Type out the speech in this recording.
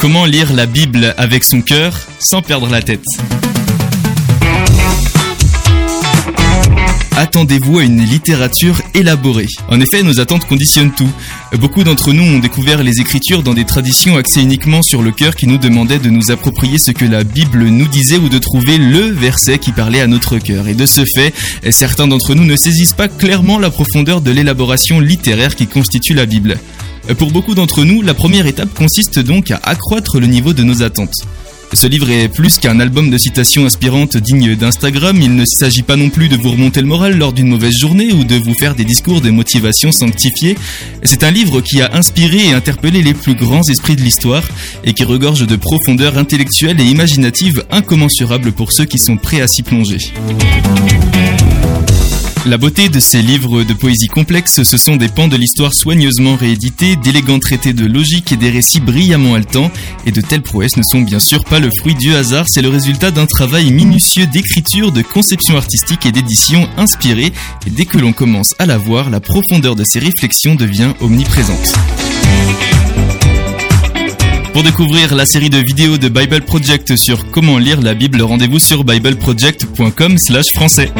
Comment lire la Bible avec son cœur sans perdre la tête attendez-vous à une littérature élaborée. En effet, nos attentes conditionnent tout. Beaucoup d'entre nous ont découvert les Écritures dans des traditions axées uniquement sur le cœur qui nous demandaient de nous approprier ce que la Bible nous disait ou de trouver le verset qui parlait à notre cœur. Et de ce fait, certains d'entre nous ne saisissent pas clairement la profondeur de l'élaboration littéraire qui constitue la Bible. Pour beaucoup d'entre nous, la première étape consiste donc à accroître le niveau de nos attentes. Ce livre est plus qu'un album de citations inspirantes dignes d'Instagram, il ne s'agit pas non plus de vous remonter le moral lors d'une mauvaise journée ou de vous faire des discours de motivation sanctifiés. C'est un livre qui a inspiré et interpellé les plus grands esprits de l'histoire et qui regorge de profondeur intellectuelle et imaginative incommensurables pour ceux qui sont prêts à s'y plonger. La beauté de ces livres de poésie complexe, ce sont des pans de l'histoire soigneusement réédités, d'élégants traités de logique et des récits brillamment haletants. Et de telles prouesses ne sont bien sûr pas le fruit du hasard, c'est le résultat d'un travail minutieux d'écriture, de conception artistique et d'édition inspirée. Et dès que l'on commence à la voir, la profondeur de ces réflexions devient omniprésente. Pour découvrir la série de vidéos de Bible Project sur comment lire la Bible, rendez-vous sur bibleproject.com/français.